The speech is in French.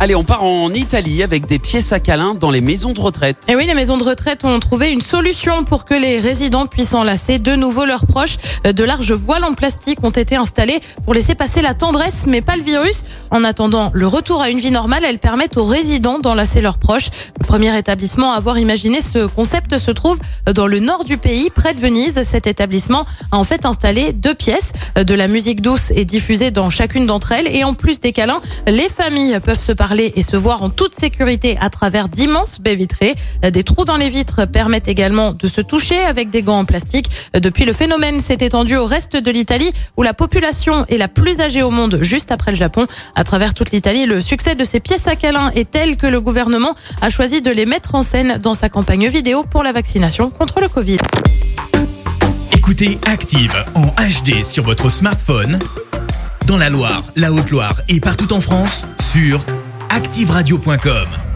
Allez, on part en Italie avec des pièces à câlin dans les maisons de retraite. Et oui, les maisons de retraite ont trouvé une solution pour que les résidents puissent enlacer de nouveau leurs proches. De larges voiles en plastique ont été installées pour laisser passer la tendresse, mais pas le virus. En attendant le retour à une vie normale, elles permettent aux résidents d'enlacer leurs proches. Le premier établissement à avoir imaginé ce concept se trouve dans le nord du pays, près de Venise. Cet établissement a en fait installé deux pièces. De la musique douce est diffusée dans chacune d'entre elles. Et en plus des câlins, les familles peuvent se et se voir en toute sécurité à travers d'immenses baies vitrées. Des trous dans les vitres permettent également de se toucher avec des gants en plastique. Depuis, le phénomène s'est étendu au reste de l'Italie où la population est la plus âgée au monde juste après le Japon. À travers toute l'Italie, le succès de ces pièces à câlins est tel que le gouvernement a choisi de les mettre en scène dans sa campagne vidéo pour la vaccination contre le Covid. Écoutez Active en HD sur votre smartphone, dans la Loire, la Haute-Loire et partout en France, sur activeradio.com.